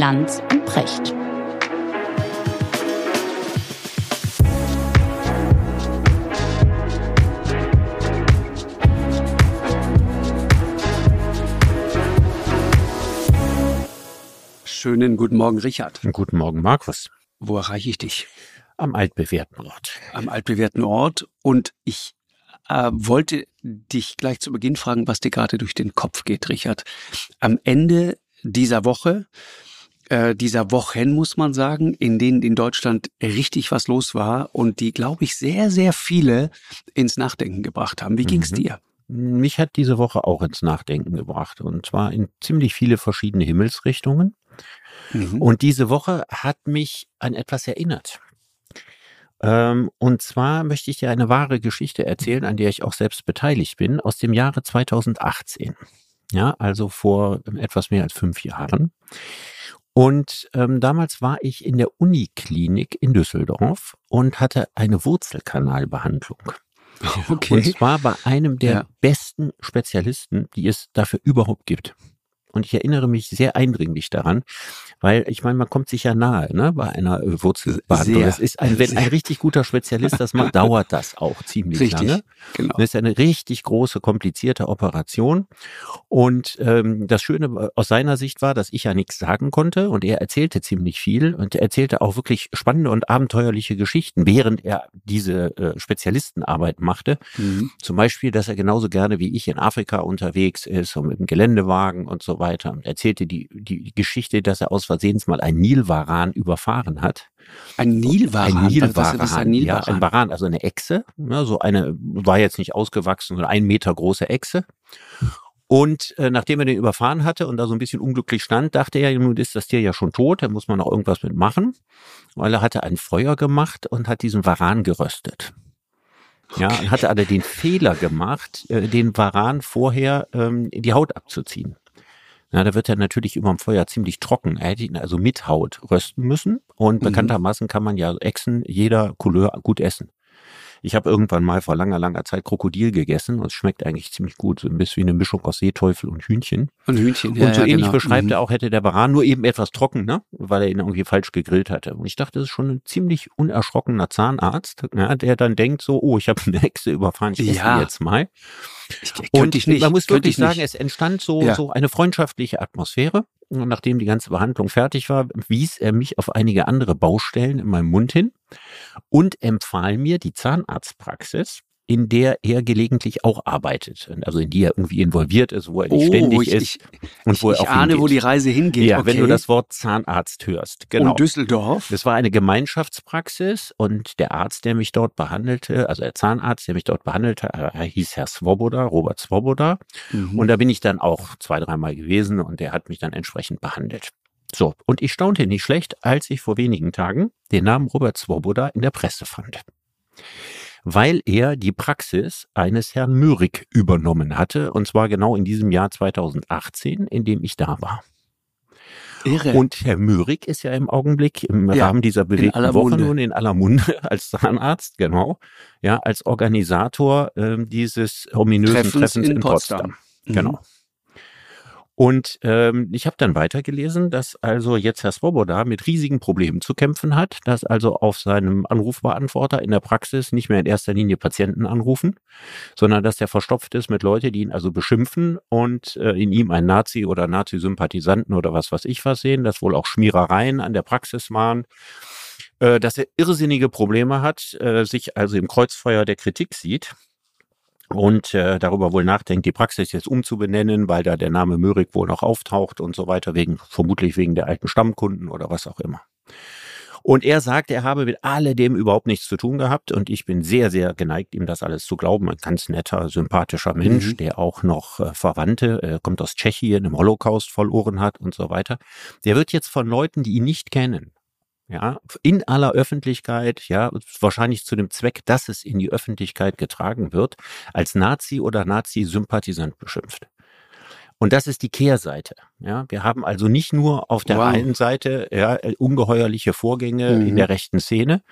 Lanz und Precht. Schönen guten Morgen, Richard. Guten Morgen, Markus. Wo erreiche ich dich? Am altbewährten Ort. Am altbewährten Ort. Und ich äh, wollte dich gleich zu Beginn fragen, was dir gerade durch den Kopf geht, Richard. Am Ende dieser Woche, äh, dieser Wochen muss man sagen, in denen in Deutschland richtig was los war und die, glaube ich, sehr, sehr viele ins Nachdenken gebracht haben. Wie ging's mhm. dir? Mich hat diese Woche auch ins Nachdenken gebracht und zwar in ziemlich viele verschiedene Himmelsrichtungen. Mhm. Und diese Woche hat mich an etwas erinnert. Ähm, und zwar möchte ich dir eine wahre Geschichte erzählen, an der ich auch selbst beteiligt bin, aus dem Jahre 2018. Ja, also vor etwas mehr als fünf Jahren. Und ähm, damals war ich in der Uniklinik in Düsseldorf und hatte eine Wurzelkanalbehandlung. Okay. Und zwar bei einem der ja. besten Spezialisten, die es dafür überhaupt gibt. Und ich erinnere mich sehr eindringlich daran, weil ich meine, man kommt sich ja nahe, ne, bei einer äh, Wurzelbehandlung. Es ist ein, wenn ein richtig guter Spezialist das macht, dauert das auch ziemlich richtig, lange. Genau. Das ist eine richtig große, komplizierte Operation. Und ähm, das Schöne aus seiner Sicht war, dass ich ja nichts sagen konnte und er erzählte ziemlich viel und er erzählte auch wirklich spannende und abenteuerliche Geschichten, während er diese äh, Spezialistenarbeit machte. Mhm. Zum Beispiel, dass er genauso gerne wie ich in Afrika unterwegs ist und mit dem Geländewagen und so weiter und erzählte die, die Geschichte, dass er aus Versehens mal ein Nilwaran überfahren hat. Ein Nilwaran? Ein Nilwaran, was, was ein Nilwaran? ja, ein Waran, also eine Echse, ja, so eine, war jetzt nicht ausgewachsen, sondern ein Meter große Echse. Und äh, nachdem er den überfahren hatte und da so ein bisschen unglücklich stand, dachte er, nun ist das Tier ja schon tot, da muss man noch irgendwas mit machen. Weil er hatte ein Feuer gemacht und hat diesen Varan geröstet. Ja, okay. und hatte aber den Fehler gemacht, äh, den Varan vorher ähm, die Haut abzuziehen. Na, da wird er natürlich über dem Feuer ziemlich trocken. Er hätte ihn also mit Haut rösten müssen. Und mhm. bekanntermaßen kann man ja Echsen jeder Couleur gut essen. Ich habe irgendwann mal vor langer, langer Zeit Krokodil gegessen und es schmeckt eigentlich ziemlich gut. So ein bisschen wie eine Mischung aus Seeteufel und Hühnchen. Und Hühnchen, ja. Und so ja, ähnlich genau. beschreibt mhm. er auch, hätte der Baran nur eben etwas trocken, ne? weil er ihn irgendwie falsch gegrillt hatte. Und ich dachte, das ist schon ein ziemlich unerschrockener Zahnarzt, ja, der dann denkt so, oh, ich habe eine Hexe überfahren, ich esse ja. jetzt mal. Ich, und ich nicht, man muss wirklich sagen, es entstand so, ja. so eine freundschaftliche Atmosphäre. Nachdem die ganze Behandlung fertig war, wies er mich auf einige andere Baustellen in meinem Mund hin und empfahl mir die Zahnarztpraxis, in der er gelegentlich auch arbeitet, also in die er irgendwie involviert ist, wo er nicht oh, ständig ich, ist und wo ich, er auch ich ahne, hingeht. wo die Reise hingeht. Ja, okay. wenn du das Wort Zahnarzt hörst. Genau. Und Düsseldorf. Das war eine Gemeinschaftspraxis und der Arzt, der mich dort behandelte, also der Zahnarzt, der mich dort behandelte, er hieß Herr Swoboda, Robert Swoboda. Mhm. Und da bin ich dann auch zwei, dreimal gewesen und der hat mich dann entsprechend behandelt. So, und ich staunte nicht schlecht, als ich vor wenigen Tagen den Namen Robert Swoboda in der Presse fand weil er die Praxis eines Herrn Möhrig übernommen hatte, und zwar genau in diesem Jahr 2018, in dem ich da war. Irre. Und Herr Möhrig ist ja im Augenblick im ja, Rahmen dieser bewegten Woche nun in aller Munde als Zahnarzt, genau, ja, als Organisator äh, dieses ominösen Treffens, Treffens in, in Potsdam. Potsdam. Mhm. Genau. Und ähm, ich habe dann weitergelesen, dass also jetzt Herr Swoboda mit riesigen Problemen zu kämpfen hat, dass also auf seinem Anrufbeantworter in der Praxis nicht mehr in erster Linie Patienten anrufen, sondern dass der verstopft ist mit Leuten, die ihn also beschimpfen und äh, in ihm einen Nazi oder Nazi-Sympathisanten oder was weiß ich was sehen, dass wohl auch Schmierereien an der Praxis waren äh, dass er irrsinnige Probleme hat, äh, sich also im Kreuzfeuer der Kritik sieht und äh, darüber wohl nachdenkt, die Praxis jetzt umzubenennen, weil da der Name Möhrig wohl noch auftaucht und so weiter, wegen, vermutlich wegen der alten Stammkunden oder was auch immer. Und er sagt, er habe mit alledem überhaupt nichts zu tun gehabt und ich bin sehr, sehr geneigt, ihm das alles zu glauben. Ein ganz netter, sympathischer Mensch, mhm. der auch noch äh, Verwandte, äh, kommt aus Tschechien, im Holocaust verloren hat und so weiter. Der wird jetzt von Leuten, die ihn nicht kennen, ja, in aller Öffentlichkeit, ja, wahrscheinlich zu dem Zweck, dass es in die Öffentlichkeit getragen wird, als Nazi oder Nazi-Sympathisant beschimpft. Und das ist die Kehrseite. Ja, wir haben also nicht nur auf der wow. einen Seite ja, ungeheuerliche Vorgänge mhm. in der rechten Szene,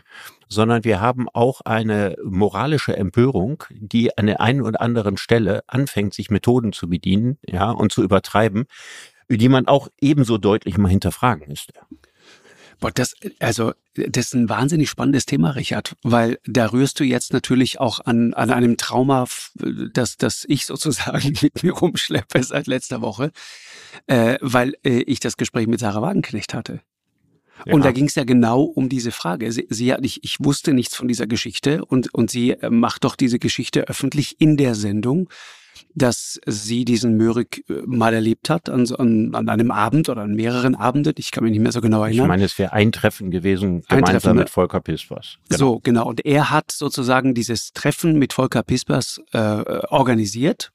sondern wir haben auch eine moralische Empörung, die an der einen oder anderen Stelle anfängt, sich Methoden zu bedienen, ja, und zu übertreiben, die man auch ebenso deutlich mal hinterfragen müsste. Boah, das, also, das ist ein wahnsinnig spannendes Thema, Richard, weil da rührst du jetzt natürlich auch an, an einem Trauma, das, das ich sozusagen mit mir rumschleppe seit letzter Woche, äh, weil äh, ich das Gespräch mit Sarah Wagenknecht hatte. Ja. Und da ging es ja genau um diese Frage. Sie, sie hat, ich, ich wusste nichts von dieser Geschichte und, und sie äh, macht doch diese Geschichte öffentlich in der Sendung dass sie diesen Möhrig äh, mal erlebt hat an, an, an einem Abend oder an mehreren Abenden. Ich kann mich nicht mehr so genau erinnern. Ich meine, es wäre ein Treffen gewesen, gemeinsam Treffen, mit Volker Pispers. Genau. So, genau. Und er hat sozusagen dieses Treffen mit Volker Pispers äh, organisiert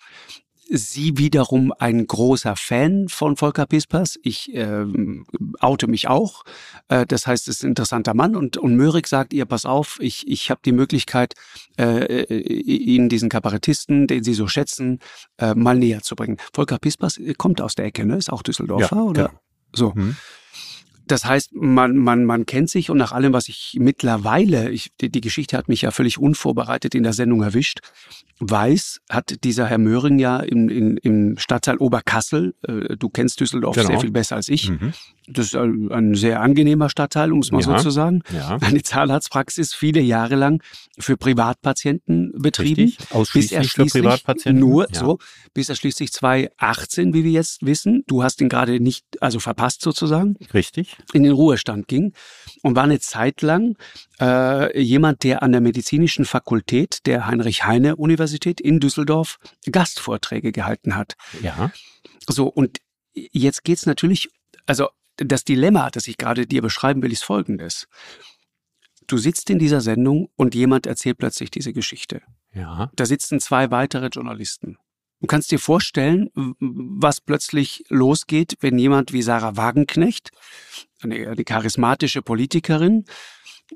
sie wiederum ein großer Fan von Volker Pispers. Ich äh, oute mich auch. Äh, das heißt, es ist ein interessanter Mann. Und, und Möhrig sagt ihr, pass auf, ich, ich habe die Möglichkeit, äh, äh Ihnen diesen Kabarettisten, den Sie so schätzen, äh, mal näher zu bringen. Volker Pispers kommt aus der Ecke, ne? ist auch Düsseldorfer, ja, oder? Genau. So. Mhm. Das heißt, man, man, man kennt sich und nach allem, was ich mittlerweile, ich, die, die Geschichte hat mich ja völlig unvorbereitet in der Sendung erwischt, weiß, hat dieser Herr Möhring ja im, in, im Stadtteil Oberkassel, äh, du kennst Düsseldorf genau. sehr viel besser als ich, mhm. Das ist ein sehr angenehmer Stadtteil, um es mal ja. so zu sagen, ja. eine Zahnarztpraxis viele Jahre lang für Privatpatienten betrieben. Richtig. Ausschließlich bis er schließlich für Privatpatienten? Nur ja. so, bis er schließlich 2018, wie wir jetzt wissen, du hast ihn gerade nicht, also verpasst sozusagen. Richtig. In den Ruhestand ging und war eine Zeit lang äh, jemand, der an der medizinischen Fakultät der Heinrich-Heine-Universität in Düsseldorf Gastvorträge gehalten hat. Ja. So, und jetzt geht's natürlich, also das Dilemma, das ich gerade dir beschreiben will, ist folgendes. Du sitzt in dieser Sendung und jemand erzählt plötzlich diese Geschichte. Ja. Da sitzen zwei weitere Journalisten. Du kannst dir vorstellen, was plötzlich losgeht, wenn jemand wie Sarah Wagenknecht, eine, eine charismatische Politikerin,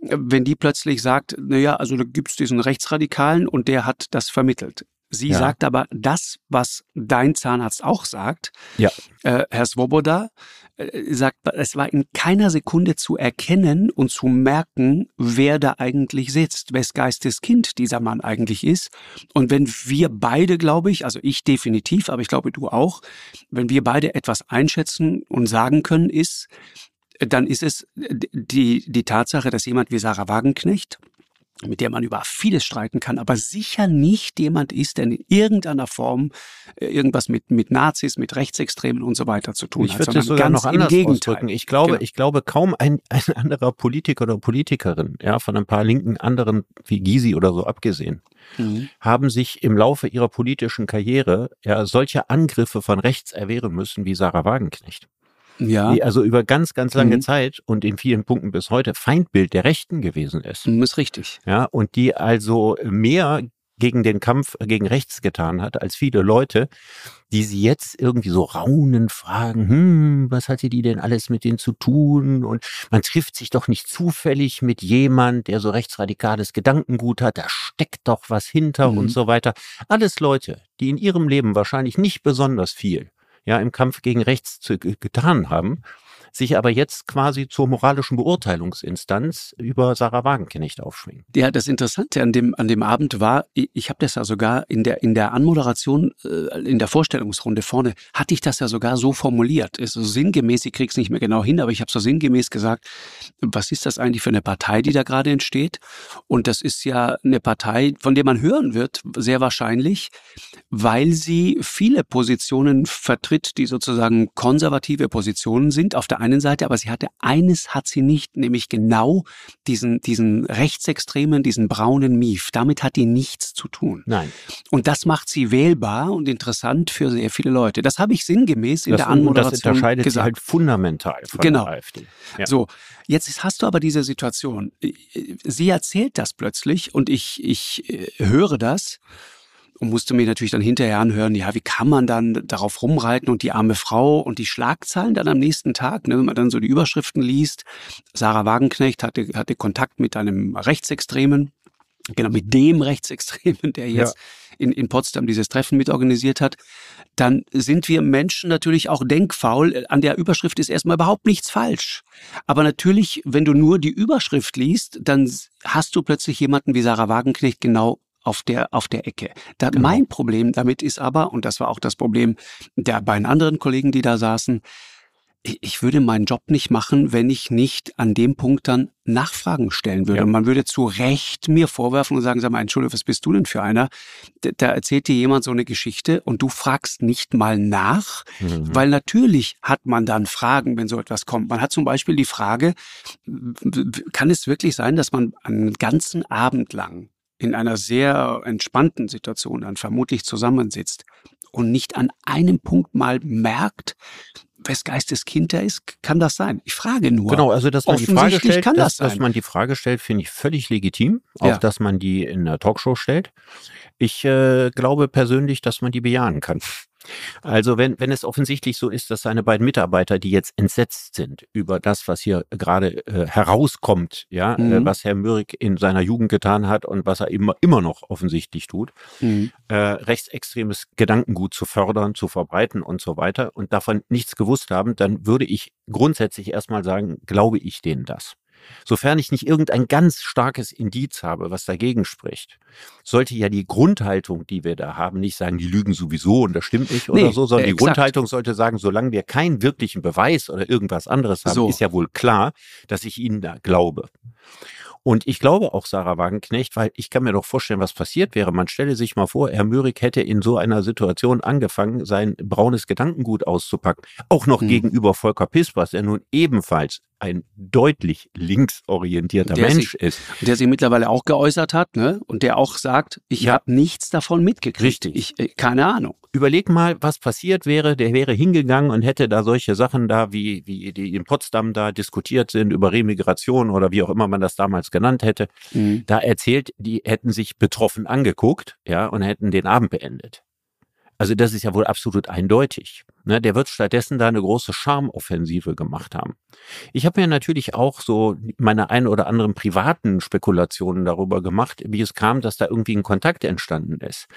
wenn die plötzlich sagt, naja, also da gibt's diesen Rechtsradikalen und der hat das vermittelt. Sie ja. sagt aber das, was dein Zahnarzt auch sagt. Ja. Äh, Herr Svoboda äh, sagt, es war in keiner Sekunde zu erkennen und zu merken, wer da eigentlich sitzt, wes Geistes Kind dieser Mann eigentlich ist. Und wenn wir beide, glaube ich, also ich definitiv, aber ich glaube du auch, wenn wir beide etwas einschätzen und sagen können, ist, dann ist es die, die Tatsache, dass jemand wie Sarah Wagenknecht, mit der man über vieles streiten kann, aber sicher nicht jemand ist, der in irgendeiner Form äh, irgendwas mit, mit Nazis, mit Rechtsextremen und so weiter zu tun ich hat. Ich würde es sogar noch anders ausdrücken. Ich glaube, genau. ich glaube, kaum ein, ein anderer Politiker oder Politikerin, ja, von ein paar linken anderen wie Gysi oder so abgesehen, mhm. haben sich im Laufe ihrer politischen Karriere ja solche Angriffe von rechts erwehren müssen wie Sarah Wagenknecht ja. die also über ganz, ganz lange mhm. Zeit und in vielen Punkten bis heute Feindbild der Rechten gewesen ist. Das mhm, ist richtig. Ja, und die also mehr gegen den Kampf gegen rechts getan hat, als viele Leute, die sie jetzt irgendwie so raunend fragen, hm, was hatte die denn alles mit denen zu tun? Und man trifft sich doch nicht zufällig mit jemand, der so rechtsradikales Gedankengut hat, da steckt doch was hinter mhm. und so weiter. Alles Leute, die in ihrem Leben wahrscheinlich nicht besonders viel ja im Kampf gegen rechts zu, getan haben, sich aber jetzt quasi zur moralischen Beurteilungsinstanz über Sarah Wagenknecht aufschwingen. Ja, das Interessante an dem, an dem Abend war, ich, habe das ja sogar in der, in der Anmoderation, äh, in der Vorstellungsrunde vorne, hatte ich das ja sogar so formuliert. Ist so sinngemäß, ich krieg's nicht mehr genau hin, aber ich habe so sinngemäß gesagt, was ist das eigentlich für eine Partei, die da gerade entsteht? Und das ist ja eine Partei, von der man hören wird, sehr wahrscheinlich, weil sie viele Positionen vertritt, die sozusagen konservative Positionen sind. Auf der einen Seite, aber sie hatte eines hat sie nicht, nämlich genau diesen, diesen rechtsextremen, diesen braunen Mief. Damit hat die nichts zu tun. Nein. Und das macht sie wählbar und interessant für sehr viele Leute. Das habe ich sinngemäß in das, der Anmoderation das unterscheidet gesagt. Sie halt fundamental von genau. der AfD. Ja. So, jetzt hast du aber diese Situation. Sie erzählt das plötzlich und ich, ich äh, höre das und musste mir natürlich dann hinterher anhören, ja, wie kann man dann darauf rumreiten und die arme Frau und die Schlagzeilen dann am nächsten Tag, ne, wenn man dann so die Überschriften liest. Sarah Wagenknecht hatte, hatte Kontakt mit einem Rechtsextremen, genau mit dem Rechtsextremen, der jetzt ja. in, in Potsdam dieses Treffen mitorganisiert hat, dann sind wir Menschen natürlich auch denkfaul. An der Überschrift ist erstmal überhaupt nichts falsch. Aber natürlich, wenn du nur die Überschrift liest, dann hast du plötzlich jemanden wie Sarah Wagenknecht genau auf der, auf der Ecke. Da, genau. Mein Problem damit ist aber, und das war auch das Problem der beiden anderen Kollegen, die da saßen, ich würde meinen Job nicht machen, wenn ich nicht an dem Punkt dann Nachfragen stellen würde. Ja. Und man würde zu Recht mir vorwerfen und sagen, sag mal, Entschuldigung, was bist du denn für einer? Da erzählt dir jemand so eine Geschichte und du fragst nicht mal nach, mhm. weil natürlich hat man dann Fragen, wenn so etwas kommt. Man hat zum Beispiel die Frage, kann es wirklich sein, dass man einen ganzen Abend lang in einer sehr entspannten Situation dann vermutlich zusammensitzt und nicht an einem Punkt mal merkt, wes Geistes Kind er ist, kann das sein? Ich frage nur. Genau, also dass man die Frage stellt, dass, das dass, man die Frage stellt, finde ich völlig legitim. Auch ja. dass man die in einer Talkshow stellt. Ich äh, glaube persönlich, dass man die bejahen kann. Also wenn, wenn es offensichtlich so ist, dass seine beiden Mitarbeiter, die jetzt entsetzt sind über das, was hier gerade äh, herauskommt, ja, äh, mhm. äh, was Herr Mürik in seiner Jugend getan hat und was er immer, immer noch offensichtlich tut, mhm. äh, rechtsextremes Gedankengut zu fördern, zu verbreiten und so weiter und davon nichts gewusst haben, dann würde ich grundsätzlich erstmal sagen, glaube ich denen das. Sofern ich nicht irgendein ganz starkes Indiz habe, was dagegen spricht, sollte ja die Grundhaltung, die wir da haben, nicht sagen, die lügen sowieso und das stimmt nicht oder nee, so, sondern äh, die Grundhaltung sollte sagen, solange wir keinen wirklichen Beweis oder irgendwas anderes haben, so. ist ja wohl klar, dass ich ihnen da glaube. Und ich glaube auch Sarah Wagenknecht, weil ich kann mir doch vorstellen, was passiert wäre. Man stelle sich mal vor, Herr Mürik hätte in so einer Situation angefangen, sein braunes Gedankengut auszupacken. Auch noch hm. gegenüber Volker Pispers, der nun ebenfalls ein deutlich linksorientierter der Mensch sich, ist. Der sich mittlerweile auch geäußert hat, ne? Und der auch sagt, ich ja. habe nichts davon mitgekriegt. Richtig. Ich, äh, keine Ahnung. Überleg mal, was passiert wäre, der wäre hingegangen und hätte da solche Sachen da, wie, wie die in Potsdam da diskutiert sind über Remigration oder wie auch immer man das damals genannt hätte. Mhm. Da erzählt, die hätten sich betroffen angeguckt, ja, und hätten den Abend beendet. Also das ist ja wohl absolut eindeutig. Ne, der wird stattdessen da eine große Charmoffensive gemacht haben. Ich habe mir natürlich auch so meine ein oder anderen privaten Spekulationen darüber gemacht, wie es kam, dass da irgendwie ein Kontakt entstanden ist.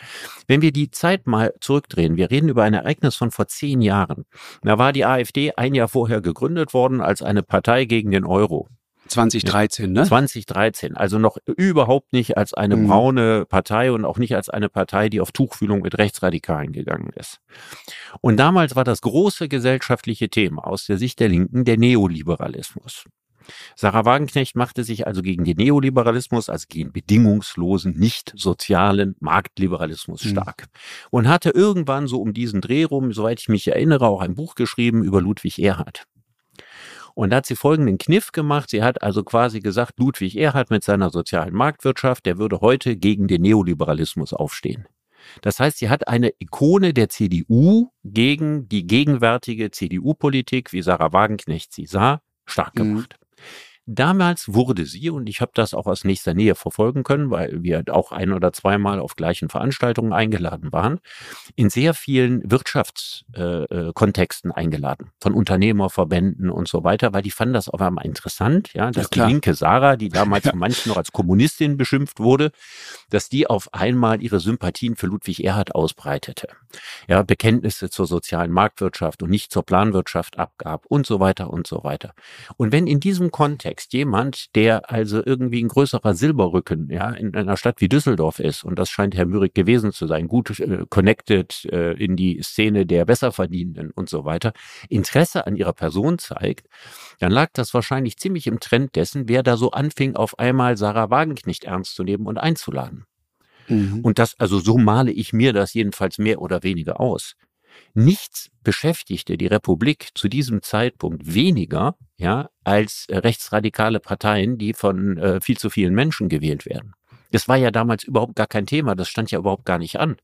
Wenn wir die Zeit mal zurückdrehen, wir reden über ein Ereignis von vor zehn Jahren. Da war die AfD ein Jahr vorher gegründet worden als eine Partei gegen den Euro. 2013, ne? 2013, also noch überhaupt nicht als eine mhm. braune Partei und auch nicht als eine Partei, die auf Tuchfühlung mit Rechtsradikalen gegangen ist. Und damals war das große gesellschaftliche Thema aus der Sicht der Linken der Neoliberalismus. Sarah Wagenknecht machte sich also gegen den Neoliberalismus, also gegen bedingungslosen, nicht sozialen Marktliberalismus mhm. stark. Mhm. Und hatte irgendwann so um diesen Dreh rum, soweit ich mich erinnere, auch ein Buch geschrieben über Ludwig Erhard. Und da hat sie folgenden Kniff gemacht. Sie hat also quasi gesagt, Ludwig Erhard mit seiner sozialen Marktwirtschaft, der würde heute gegen den Neoliberalismus aufstehen. Das heißt, sie hat eine Ikone der CDU gegen die gegenwärtige CDU-Politik, wie Sarah Wagenknecht sie sah, stark mhm. gemacht. Mhm. Damals wurde sie, und ich habe das auch aus nächster Nähe verfolgen können, weil wir auch ein oder zweimal auf gleichen Veranstaltungen eingeladen waren, in sehr vielen Wirtschaftskontexten äh, äh eingeladen, von Unternehmerverbänden und so weiter, weil die fanden das auf einmal interessant, ja, dass ja, die linke Sarah, die damals von manchen noch als Kommunistin beschimpft wurde, dass die auf einmal ihre Sympathien für Ludwig Erhard ausbreitete. Ja, Bekenntnisse zur sozialen Marktwirtschaft und nicht zur Planwirtschaft abgab und so weiter und so weiter. Und wenn in diesem Kontext Kontext jemand, der also irgendwie ein größerer Silberrücken ja, in einer Stadt wie Düsseldorf ist, und das scheint Herr Mürik gewesen zu sein, gut äh, connected äh, in die Szene der Besserverdienenden und so weiter, Interesse an ihrer Person zeigt, dann lag das wahrscheinlich ziemlich im Trend dessen, wer da so anfing, auf einmal Sarah Wagenknecht ernst zu nehmen und einzuladen. Mhm. Und das, also so male ich mir das jedenfalls mehr oder weniger aus. Nichts beschäftigte die Republik zu diesem Zeitpunkt weniger, ja, als rechtsradikale Parteien, die von äh, viel zu vielen Menschen gewählt werden. Das war ja damals überhaupt gar kein Thema, das stand ja überhaupt gar nicht an.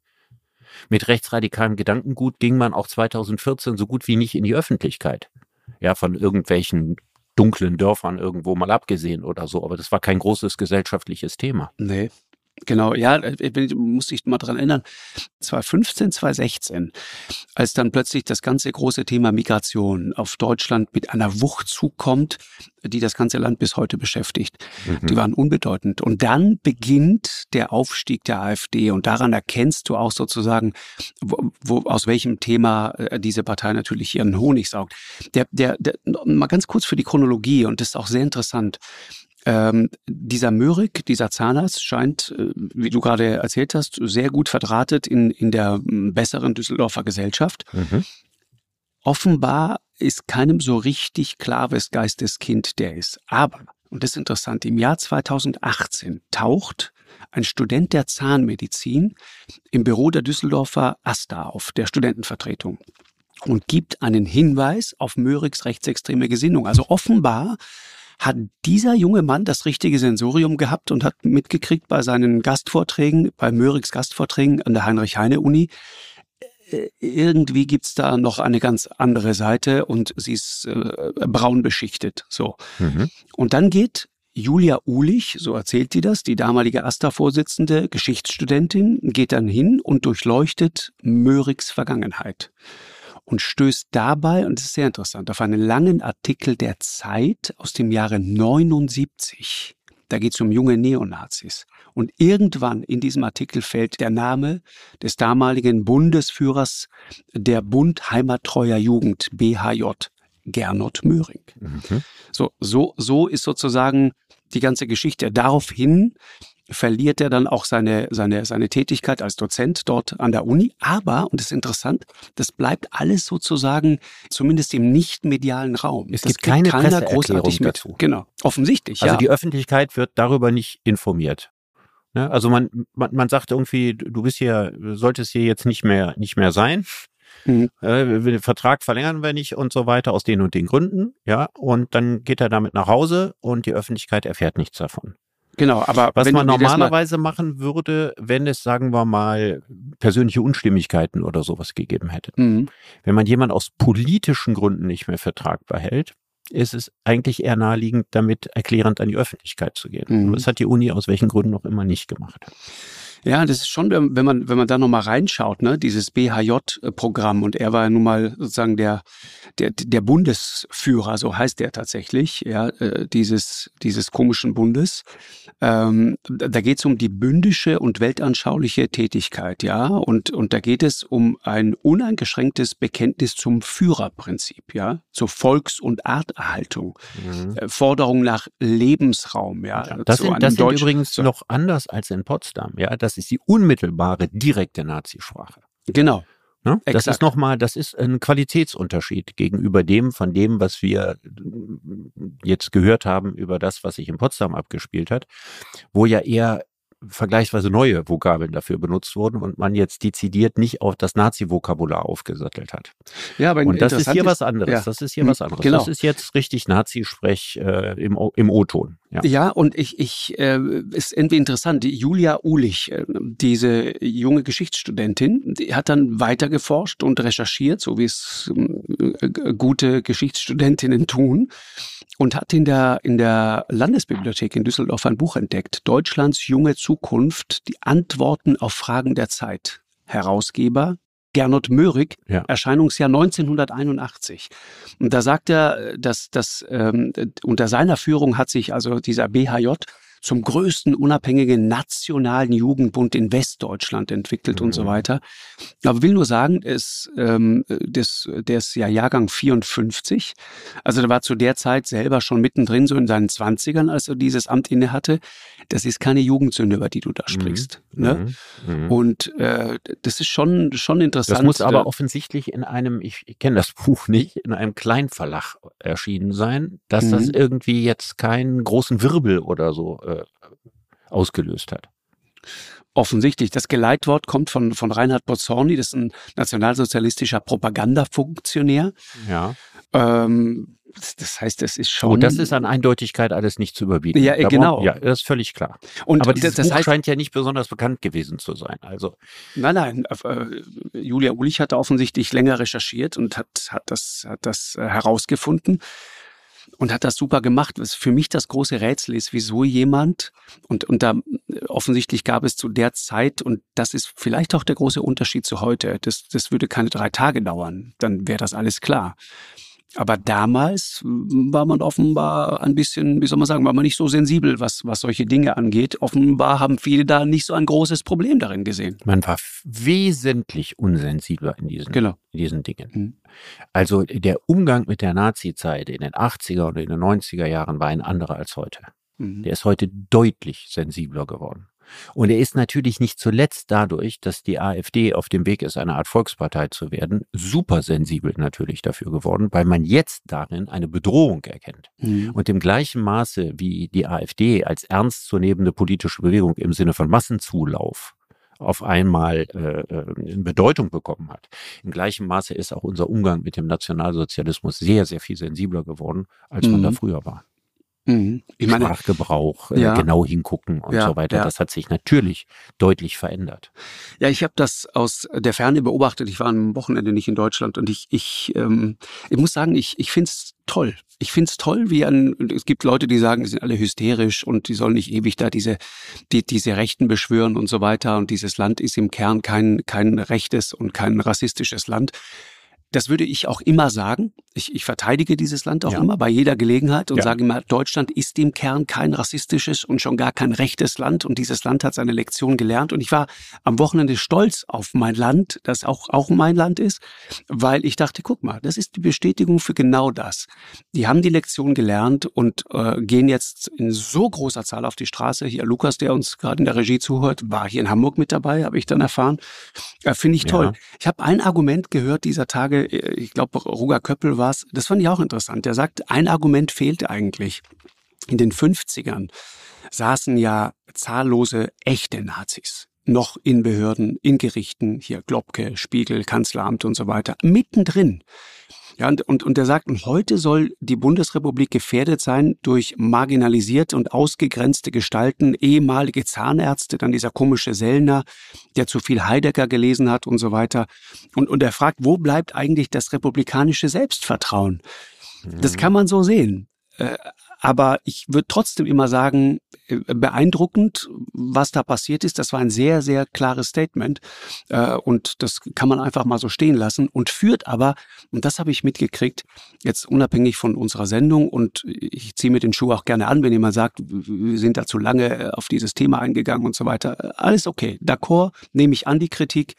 Mit rechtsradikalem Gedankengut ging man auch 2014 so gut wie nicht in die Öffentlichkeit. Ja, von irgendwelchen dunklen Dörfern irgendwo mal abgesehen oder so, aber das war kein großes gesellschaftliches Thema. Nee, Genau, ja, ich muss ich mal dran erinnern. 2015, 2016, als dann plötzlich das ganze große Thema Migration auf Deutschland mit einer Wucht zukommt, die das ganze Land bis heute beschäftigt. Mhm. Die waren unbedeutend. Und dann beginnt der Aufstieg der AfD und daran erkennst du auch sozusagen, wo, wo aus welchem Thema äh, diese Partei natürlich ihren Honig saugt. Der, der, der, mal ganz kurz für die Chronologie und das ist auch sehr interessant. Ähm, dieser Möhrig, dieser Zahnarzt scheint, äh, wie du gerade erzählt hast, sehr gut verdrahtet in, in der besseren Düsseldorfer Gesellschaft. Mhm. Offenbar ist keinem so richtig klar, wes Geistes Kind der ist. Aber, und das ist interessant, im Jahr 2018 taucht ein Student der Zahnmedizin im Büro der Düsseldorfer AStA auf, der Studentenvertretung, und gibt einen Hinweis auf Möhrigs rechtsextreme Gesinnung. Also offenbar hat dieser junge Mann das richtige Sensorium gehabt und hat mitgekriegt bei seinen Gastvorträgen, bei Möhrigs Gastvorträgen an der Heinrich-Heine-Uni, äh, irgendwie gibt's da noch eine ganz andere Seite und sie ist äh, braun beschichtet. So. Mhm. Und dann geht Julia Ulich, so erzählt sie das, die damalige AStA-Vorsitzende, Geschichtsstudentin, geht dann hin und durchleuchtet Möhrigs Vergangenheit und stößt dabei, und das ist sehr interessant, auf einen langen Artikel der Zeit aus dem Jahre 79. Da geht es um junge Neonazis. Und irgendwann in diesem Artikel fällt der Name des damaligen Bundesführers der Bund Heimattreuer Jugend, BHJ, Gernot Möhring. Mhm. So, so, so ist sozusagen die ganze Geschichte. Daraufhin verliert er dann auch seine, seine, seine Tätigkeit als Dozent dort an der Uni. Aber, und das ist interessant, das bleibt alles sozusagen zumindest im nicht medialen Raum. Es das gibt keine keiner großartig mit. Dazu. Genau, offensichtlich. Also ja. die Öffentlichkeit wird darüber nicht informiert. Ne? Also man, man, man sagt irgendwie, du bist hier, solltest hier jetzt nicht mehr, nicht mehr sein. Mhm. Äh, den Vertrag verlängern wir nicht und so weiter aus den und den Gründen, ja. Und dann geht er damit nach Hause und die Öffentlichkeit erfährt nichts davon. Genau, aber was man normalerweise machen würde, wenn es, sagen wir mal, persönliche Unstimmigkeiten oder sowas gegeben hätte. Mhm. Wenn man jemand aus politischen Gründen nicht mehr vertragbar hält, ist es eigentlich eher naheliegend, damit erklärend an die Öffentlichkeit zu gehen. Mhm. Und das hat die Uni aus welchen Gründen noch immer nicht gemacht. Ja, das ist schon, wenn man, wenn man da nochmal reinschaut, ne, dieses BHJ-Programm und er war ja nun mal sozusagen der, der, der Bundesführer, so heißt er tatsächlich, ja, äh, dieses, dieses komischen Bundes. Ähm, da geht es um die bündische und weltanschauliche Tätigkeit, ja, und, und da geht es um ein uneingeschränktes Bekenntnis zum Führerprinzip, ja, zur Volks- und Arterhaltung, mhm. Äh, Forderung nach Lebensraum, ja. ja das sind, das sind übrigens noch anders als in Potsdam, ja, das ist die unmittelbare, direkte Nazisprache. Genau. Ne? Das ist nochmal, das ist ein Qualitätsunterschied gegenüber dem, von dem, was wir jetzt gehört haben über das, was sich in Potsdam abgespielt hat, wo ja eher vergleichsweise neue Vokabeln dafür benutzt wurden und man jetzt dezidiert nicht auf das Nazi-Vokabular aufgesattelt hat. Ja, aber und das ist hier was anderes. Ja. Das ist hier was anderes. Genau. Das ist jetzt richtig Nazi-Sprech äh, im, im O-Ton. Ja. ja, und ich, ich äh, ist irgendwie interessant. Julia Ulich, äh, diese junge Geschichtsstudentin, die hat dann weiter geforscht und recherchiert, so wie es äh, gute Geschichtsstudentinnen tun und hat in der, in der Landesbibliothek in Düsseldorf ein Buch entdeckt, Deutschlands junge Zukunft, die Antworten auf Fragen der Zeit. Herausgeber Gernot Möhrig, ja. Erscheinungsjahr 1981. Und da sagt er, dass, dass ähm, unter seiner Führung hat sich also dieser BHJ zum größten unabhängigen nationalen Jugendbund in Westdeutschland entwickelt mhm. und so mhm. weiter. Aber will nur sagen, es, ähm, das, der ist ja Jahrgang 54. Also der war zu der Zeit selber schon mittendrin, so in seinen Zwanzigern, als er dieses Amt inne hatte. Das ist keine Jugendsünde, über die du da mhm. sprichst. Mhm. Ne? Mhm. Und äh, das ist schon, schon interessant. Das muss aber offensichtlich in einem, ich, ich kenne das Buch nicht, in einem Kleinverlag erschienen sein, dass das mhm. irgendwie jetzt keinen großen Wirbel oder so äh, ausgelöst hat. Offensichtlich. Das Geleitwort kommt von, von Reinhard Bozzorni, das ist ein nationalsozialistischer Propagandafunktionär. Ja. Ähm, das heißt, es ist schon. Und das ist an Eindeutigkeit alles nicht zu überbieten. Ja, da genau. Ja, das ist völlig klar. Und Aber dieses das, das Buch heißt, scheint ja nicht besonders bekannt gewesen zu sein. Also. Nein, nein. Äh, Julia Ulich hat offensichtlich länger recherchiert und hat, hat das, hat das äh, herausgefunden und hat das super gemacht. Was für mich das große Rätsel ist, wieso jemand, und, und da offensichtlich gab es zu der Zeit, und das ist vielleicht auch der große Unterschied zu heute, das, das würde keine drei Tage dauern, dann wäre das alles klar. Aber damals war man offenbar ein bisschen, wie soll man sagen, war man nicht so sensibel, was, was solche Dinge angeht. Offenbar haben viele da nicht so ein großes Problem darin gesehen. Man war wesentlich unsensibler in diesen, genau. in diesen Dingen. Mhm. Also der Umgang mit der Nazi-Zeit in den 80er und in den 90er Jahren war ein anderer als heute. Mhm. Der ist heute deutlich sensibler geworden. Und er ist natürlich nicht zuletzt dadurch, dass die AfD auf dem Weg ist, eine Art Volkspartei zu werden, supersensibel natürlich dafür geworden, weil man jetzt darin eine Bedrohung erkennt. Mhm. Und im gleichen Maße wie die AfD als ernstzunehmende politische Bewegung im Sinne von Massenzulauf auf einmal äh, äh in Bedeutung bekommen hat. Im gleichen Maße ist auch unser Umgang mit dem Nationalsozialismus sehr, sehr viel sensibler geworden, als man da mhm. früher war. Mhm. Ich meine, Sprachgebrauch, äh, ja, genau hingucken und ja, so weiter. Ja. Das hat sich natürlich deutlich verändert. Ja, ich habe das aus der Ferne beobachtet. Ich war am Wochenende nicht in Deutschland und ich, ich, ähm, ich muss sagen, ich, ich finde es toll. Ich finde es toll, wie ein, es gibt Leute, die sagen, die sind alle hysterisch und die sollen nicht ewig da diese, die, diese Rechten beschwören und so weiter. Und dieses Land ist im Kern kein, kein rechtes und kein rassistisches Land. Das würde ich auch immer sagen. Ich, ich verteidige dieses Land auch ja. immer bei jeder Gelegenheit und ja. sage immer, Deutschland ist im Kern kein rassistisches und schon gar kein rechtes Land und dieses Land hat seine Lektion gelernt und ich war am Wochenende stolz auf mein Land, das auch, auch mein Land ist, weil ich dachte, guck mal, das ist die Bestätigung für genau das. Die haben die Lektion gelernt und äh, gehen jetzt in so großer Zahl auf die Straße. Hier Lukas, der uns gerade in der Regie zuhört, war hier in Hamburg mit dabei, habe ich dann erfahren. Äh, Finde ich toll. Ja. Ich habe ein Argument gehört dieser Tage, ich glaube, Roger Köppel war es, das fand ich auch interessant. Der sagt, ein Argument fehlt eigentlich. In den 50ern saßen ja zahllose echte Nazis noch in Behörden, in Gerichten, hier Globke, Spiegel, Kanzleramt und so weiter, mittendrin. Ja, und, und, und er sagt, heute soll die Bundesrepublik gefährdet sein durch marginalisierte und ausgegrenzte Gestalten, ehemalige Zahnärzte, dann dieser komische Sellner, der zu viel Heidegger gelesen hat und so weiter. Und, und er fragt, wo bleibt eigentlich das republikanische Selbstvertrauen? Das mhm. kann man so sehen. Äh, aber ich würde trotzdem immer sagen, beeindruckend, was da passiert ist. Das war ein sehr, sehr klares Statement. Äh, und das kann man einfach mal so stehen lassen und führt aber, und das habe ich mitgekriegt, jetzt unabhängig von unserer Sendung, und ich ziehe mir den Schuh auch gerne an, wenn jemand sagt, wir sind da zu lange auf dieses Thema eingegangen und so weiter. Alles okay. D'accord, nehme ich an die Kritik.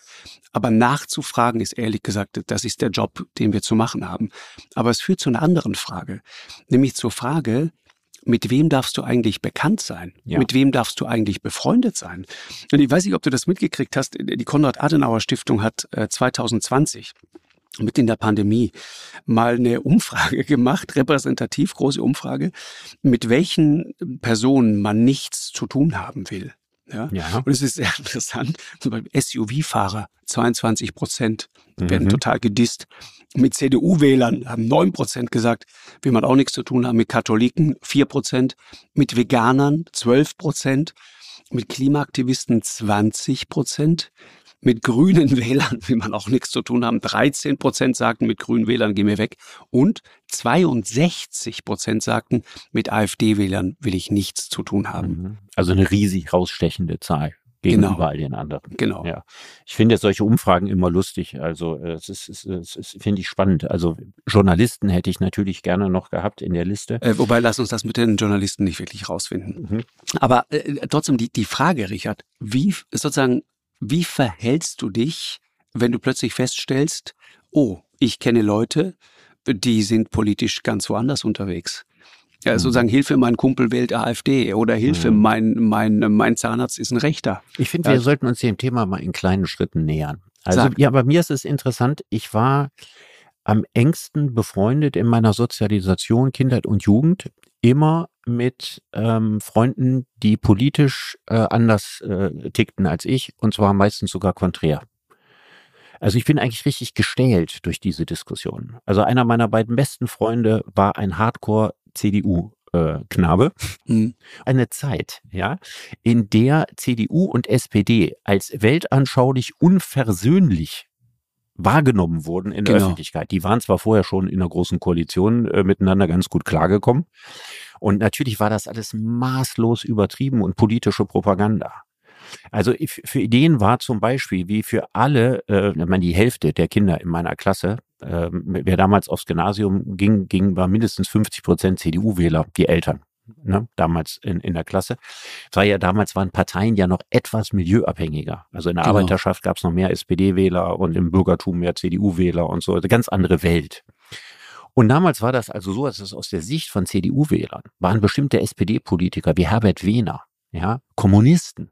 Aber nachzufragen ist ehrlich gesagt, das ist der Job, den wir zu machen haben. Aber es führt zu einer anderen Frage, nämlich zur Frage, mit wem darfst du eigentlich bekannt sein? Ja. Mit wem darfst du eigentlich befreundet sein? Und ich weiß nicht, ob du das mitgekriegt hast. Die Konrad-Adenauer-Stiftung hat 2020 äh, mit in der Pandemie mal eine Umfrage gemacht, repräsentativ große Umfrage, mit welchen Personen man nichts zu tun haben will. Ja? ja. Und es ist sehr interessant. Zum Beispiel SUV-Fahrer, 22 Prozent werden mhm. total gedisst. Mit CDU-Wählern haben 9 Prozent gesagt, will man auch nichts zu tun haben. Mit Katholiken 4 Prozent. Mit Veganern 12 Prozent. Mit Klimaaktivisten 20 Prozent. Mit grünen Wählern will man auch nichts zu tun haben. 13 Prozent sagten, mit grünen Wählern gehen wir weg. Und 62 Prozent sagten, mit AfD-Wählern will ich nichts zu tun haben. Mhm. Also eine riesig rausstechende Zahl gegenüber genau. all den anderen. Genau. Ja. Ich finde solche Umfragen immer lustig. Also äh, es ist, es ist, es finde ich spannend. Also Journalisten hätte ich natürlich gerne noch gehabt in der Liste. Äh, wobei lass uns das mit den Journalisten nicht wirklich rausfinden. Mhm. Aber äh, trotzdem die, die Frage, Richard, wie sozusagen wie verhältst du dich, wenn du plötzlich feststellst, oh, ich kenne Leute, die sind politisch ganz woanders unterwegs? Ja, mhm. sozusagen Hilfe, mein Kumpel wählt AfD oder Hilfe, mhm. mein, mein, mein Zahnarzt ist ein Rechter. Ich finde, wir also, sollten uns dem Thema mal in kleinen Schritten nähern. Also, sag. ja, bei mir ist es interessant. Ich war am engsten befreundet in meiner Sozialisation, Kindheit und Jugend immer mit ähm, Freunden, die politisch äh, anders äh, tickten als ich und zwar meistens sogar konträr. Also ich bin eigentlich richtig gestählt durch diese Diskussion. Also einer meiner beiden besten Freunde war ein Hardcore CDU äh, Knabe. Mhm. Eine Zeit, ja, in der CDU und SPD als weltanschaulich unversöhnlich wahrgenommen wurden in der genau. Öffentlichkeit. Die waren zwar vorher schon in einer großen Koalition äh, miteinander ganz gut klargekommen. Und natürlich war das alles maßlos übertrieben und politische Propaganda. Also für Ideen war zum Beispiel, wie für alle, äh, ich meine, die Hälfte der Kinder in meiner Klasse, äh, wer damals aufs Gymnasium ging, ging war mindestens 50 Prozent CDU-Wähler, die Eltern ne, damals in, in der Klasse. Es war ja damals waren Parteien ja noch etwas milieuabhängiger. Also in der genau. Arbeiterschaft gab es noch mehr SPD-Wähler und im Bürgertum mehr CDU-Wähler und so. Eine ganz andere Welt. Und damals war das also so, dass es aus der Sicht von CDU-Wählern waren bestimmte SPD-Politiker wie Herbert Wehner, ja, Kommunisten,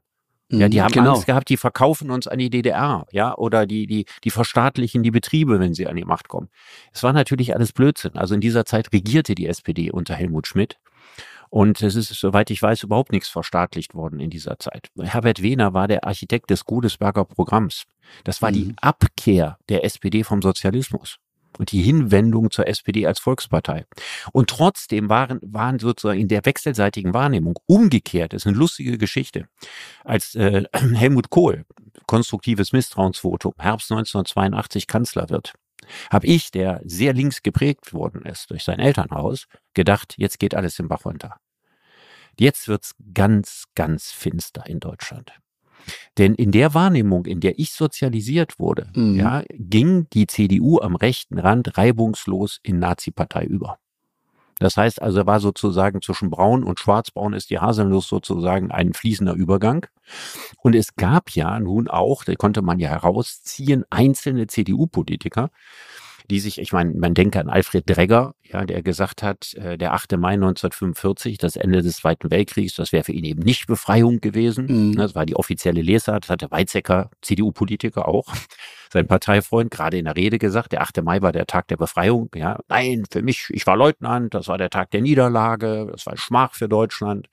ja, die mhm, haben genau. Angst gehabt, die verkaufen uns an die DDR, ja, oder die, die, die verstaatlichen die Betriebe, wenn sie an die Macht kommen. Es war natürlich alles Blödsinn. Also in dieser Zeit regierte die SPD unter Helmut Schmidt. Und es ist, soweit ich weiß, überhaupt nichts verstaatlicht worden in dieser Zeit. Herbert Wehner war der Architekt des Godesberger Programms. Das war mhm. die Abkehr der SPD vom Sozialismus und die Hinwendung zur SPD als Volkspartei. Und trotzdem waren, waren sozusagen in der wechselseitigen Wahrnehmung umgekehrt, das ist eine lustige Geschichte, als äh, Helmut Kohl, konstruktives Misstrauensvotum, Herbst 1982 Kanzler wird, habe ich, der sehr links geprägt worden ist durch sein Elternhaus, gedacht, jetzt geht alles im Bach runter. Jetzt wird's ganz, ganz finster in Deutschland. Denn in der Wahrnehmung, in der ich sozialisiert wurde, mhm. ja, ging die CDU am rechten Rand reibungslos in Nazi-Partei über. Das heißt also, war sozusagen zwischen Braun und Schwarzbraun ist die Haselnuss sozusagen ein fließender Übergang. Und es gab ja nun auch, da konnte man ja herausziehen, einzelne CDU-Politiker, die sich, ich meine, man denke an Alfred Dregger, ja, der gesagt hat, äh, der 8. Mai 1945, das Ende des Zweiten Weltkriegs, das wäre für ihn eben nicht Befreiung gewesen. Mhm. Das war die offizielle Lesart, das hatte Weizsäcker, CDU-Politiker auch, sein Parteifreund, gerade in der Rede gesagt, der 8. Mai war der Tag der Befreiung. Ja, nein, für mich, ich war Leutnant, das war der Tag der Niederlage, das war Schmach für Deutschland.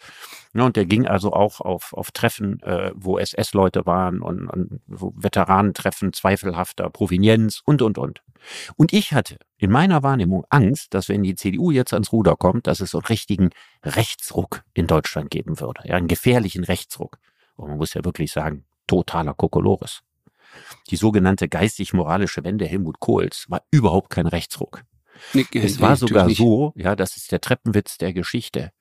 Ja, und der ging also auch auf, auf Treffen, äh, wo SS-Leute waren und, und wo Veteranentreffen zweifelhafter Provenienz und, und, und. Und ich hatte in meiner Wahrnehmung Angst, dass wenn die CDU jetzt ans Ruder kommt, dass es so einen richtigen Rechtsruck in Deutschland geben würde. Ja, einen gefährlichen Rechtsruck. Und man muss ja wirklich sagen, totaler Kokolores. Die sogenannte geistig-moralische Wende Helmut Kohls war überhaupt kein Rechtsruck. Nee, es war sogar so, ja, das ist der Treppenwitz der Geschichte.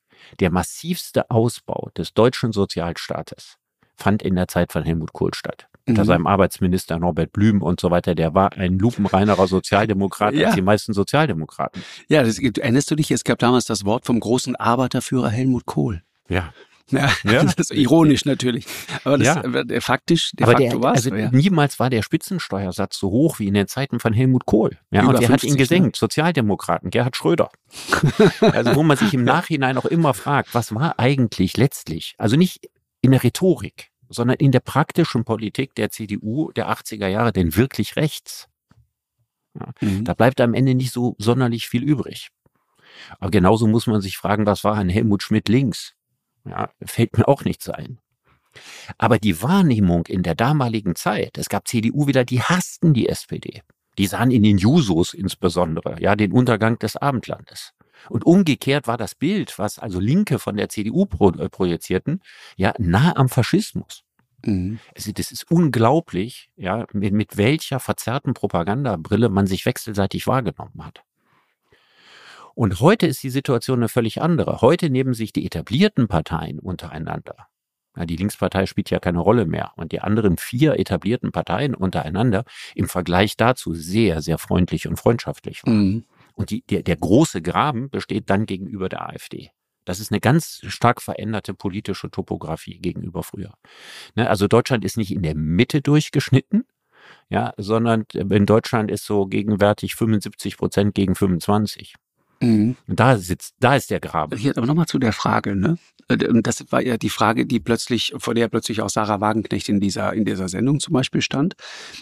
Der massivste Ausbau des deutschen Sozialstaates fand in der Zeit von Helmut Kohl statt unter mhm. seinem Arbeitsminister Norbert Blüm und so weiter, der war ein lupenreinerer Sozialdemokrat ja. als die meisten Sozialdemokraten. Ja, das, erinnerst du dich, es gab damals das Wort vom großen Arbeiterführer Helmut Kohl. Ja. Ja, ja. das ist ironisch natürlich. Aber das, ja. der, faktisch, de Aber facto war also ja. niemals war der Spitzensteuersatz so hoch wie in den Zeiten von Helmut Kohl. Ja, Über und wer hat ihn gesenkt? Ne? Sozialdemokraten, Gerhard Schröder. also wo man sich im Nachhinein auch immer fragt, was war eigentlich letztlich, also nicht in der Rhetorik, sondern in der praktischen Politik der CDU der 80er Jahre denn wirklich rechts? Ja, mhm. Da bleibt am Ende nicht so sonderlich viel übrig. Aber genauso muss man sich fragen, was war ein Helmut Schmidt links? Ja, fällt mir auch nichts ein. Aber die Wahrnehmung in der damaligen Zeit, es gab CDU wieder, die hassten die SPD. Die sahen in den Jusos insbesondere, ja, den Untergang des Abendlandes. Und umgekehrt war das Bild, was also Linke von der CDU pro, äh, projizierten, ja, nah am Faschismus. Mhm. Also das ist unglaublich, ja, mit, mit welcher verzerrten Propagandabrille man sich wechselseitig wahrgenommen hat. Und heute ist die Situation eine völlig andere. Heute nehmen sich die etablierten Parteien untereinander. Ja, die Linkspartei spielt ja keine Rolle mehr. Und die anderen vier etablierten Parteien untereinander im Vergleich dazu sehr, sehr freundlich und freundschaftlich waren. Mhm. Und die, der, der große Graben besteht dann gegenüber der AfD. Das ist eine ganz stark veränderte politische Topografie gegenüber früher. Ne, also Deutschland ist nicht in der Mitte durchgeschnitten, ja, sondern in Deutschland ist so gegenwärtig 75 Prozent gegen 25. Mhm. Und da sitzt, da ist der Graben. Hier aber nochmal zu der Frage, ne? Äh, das war ja die Frage, die plötzlich, vor der plötzlich auch Sarah Wagenknecht in dieser, in dieser Sendung zum Beispiel stand.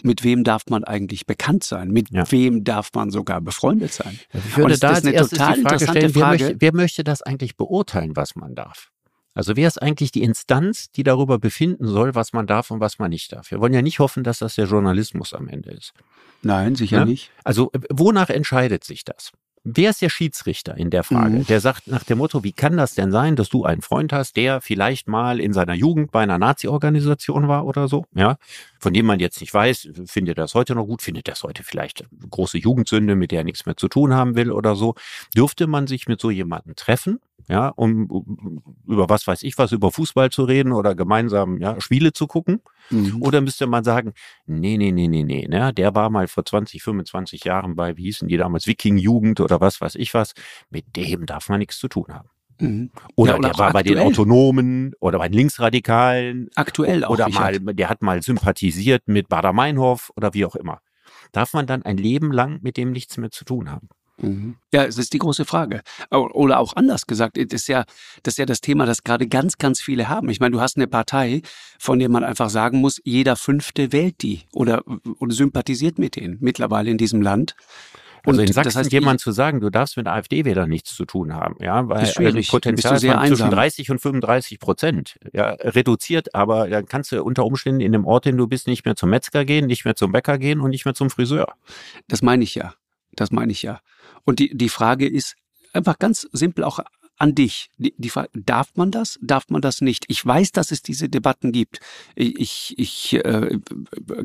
Mit wem darf man eigentlich bekannt sein? Mit ja. wem darf man sogar befreundet sein? Ich würde da als erstes die Frage stellen, wer, Möchte, wer möchte das eigentlich beurteilen, was man darf? Also wer ist eigentlich die Instanz, die darüber befinden soll, was man darf und was man nicht darf? Wir wollen ja nicht hoffen, dass das der Journalismus am Ende ist. Nein, sicher ja? nicht. Also wonach entscheidet sich das? Wer ist der Schiedsrichter in der Frage? Mhm. Der sagt nach dem Motto, wie kann das denn sein, dass du einen Freund hast, der vielleicht mal in seiner Jugend bei einer Nazi-Organisation war oder so, ja? Von dem man jetzt nicht weiß, findet er das heute noch gut, findet das heute vielleicht große Jugendsünde, mit der er nichts mehr zu tun haben will oder so. Dürfte man sich mit so jemandem treffen, ja, um über was weiß ich was, über Fußball zu reden oder gemeinsam, ja, Spiele zu gucken? Mhm. Oder müsste man sagen, nee, nee, nee, nee, nee, ne? der war mal vor 20, 25 Jahren bei, wie hießen die damals, Viking-Jugend oder was weiß ich was, mit dem darf man nichts zu tun haben. Mhm. Oder, ja, oder der war aktuell. bei den Autonomen oder bei den Linksradikalen. Aktuell auch. Oder mal, der hat mal sympathisiert mit Bader-Meinhof oder wie auch immer. Darf man dann ein Leben lang mit dem nichts mehr zu tun haben? Mhm. Ja, es ist die große Frage. Oder auch anders gesagt, das ist ja das, ist ja das Thema, das gerade ganz, ganz viele haben. Ich meine, du hast eine Partei, von der man einfach sagen muss, jeder Fünfte wählt die oder, oder sympathisiert mit denen mittlerweile in diesem Land. Und also in Sachsen das heißt, jemand zu sagen, du darfst mit AfD-Wählern nichts zu tun haben, ja, weil ist schwierig. Also Potenzial sehr von zwischen 30 und 35 Prozent, ja, reduziert, aber dann kannst du unter Umständen in dem Ort, den du bist, nicht mehr zum Metzger gehen, nicht mehr zum Bäcker gehen und nicht mehr zum Friseur. Das meine ich ja. Das meine ich ja. Und die, die Frage ist einfach ganz simpel auch an dich. Die, die Frage, darf man das? Darf man das nicht? Ich weiß, dass es diese Debatten gibt. Ich, ich äh,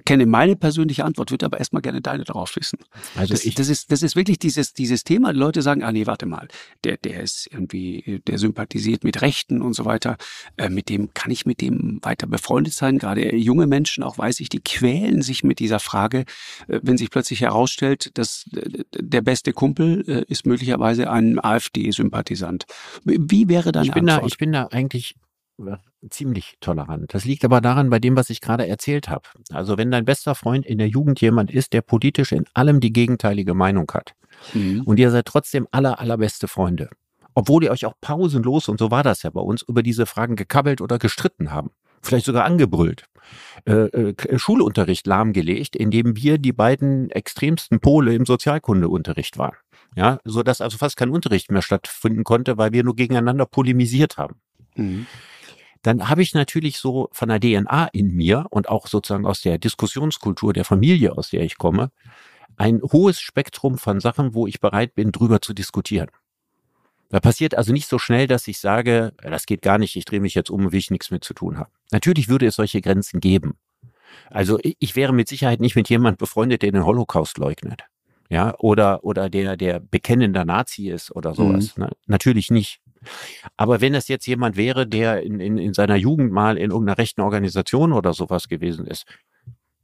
kenne meine persönliche Antwort, würde aber erstmal gerne deine darauf wissen. Also das, ich, das, ist, das ist wirklich dieses, dieses Thema. Die Leute sagen, ah nee, warte mal, der, der ist irgendwie, der sympathisiert mit Rechten und so weiter. Äh, mit dem kann ich mit dem weiter befreundet sein. Gerade junge Menschen, auch weiß ich, die quälen sich mit dieser Frage, äh, wenn sich plötzlich herausstellt, dass äh, der beste Kumpel äh, ist möglicherweise ein AfD-Sympathisant. Wie wäre deine ich bin Antwort? Da, ich bin da eigentlich äh, ziemlich tolerant. Das liegt aber daran, bei dem, was ich gerade erzählt habe. Also wenn dein bester Freund in der Jugend jemand ist, der politisch in allem die gegenteilige Meinung hat mhm. und ihr seid trotzdem aller, allerbeste Freunde, obwohl ihr euch auch pausenlos, und so war das ja bei uns, über diese Fragen gekabbelt oder gestritten haben, vielleicht sogar angebrüllt, äh, äh, Schulunterricht lahmgelegt, indem wir die beiden extremsten Pole im Sozialkundeunterricht waren ja, so dass also fast kein Unterricht mehr stattfinden konnte, weil wir nur gegeneinander polemisiert haben. Mhm. Dann habe ich natürlich so von der DNA in mir und auch sozusagen aus der Diskussionskultur der Familie, aus der ich komme, ein hohes Spektrum von Sachen, wo ich bereit bin, drüber zu diskutieren. Da passiert also nicht so schnell, dass ich sage, das geht gar nicht, ich drehe mich jetzt um, will ich nichts mit zu tun haben. Natürlich würde es solche Grenzen geben. Also ich wäre mit Sicherheit nicht mit jemand befreundet, der den Holocaust leugnet ja, oder, oder der, der bekennender Nazi ist oder sowas. Mhm. Ne? Natürlich nicht. Aber wenn es jetzt jemand wäre, der in, in, in seiner Jugend mal in irgendeiner rechten Organisation oder sowas gewesen ist,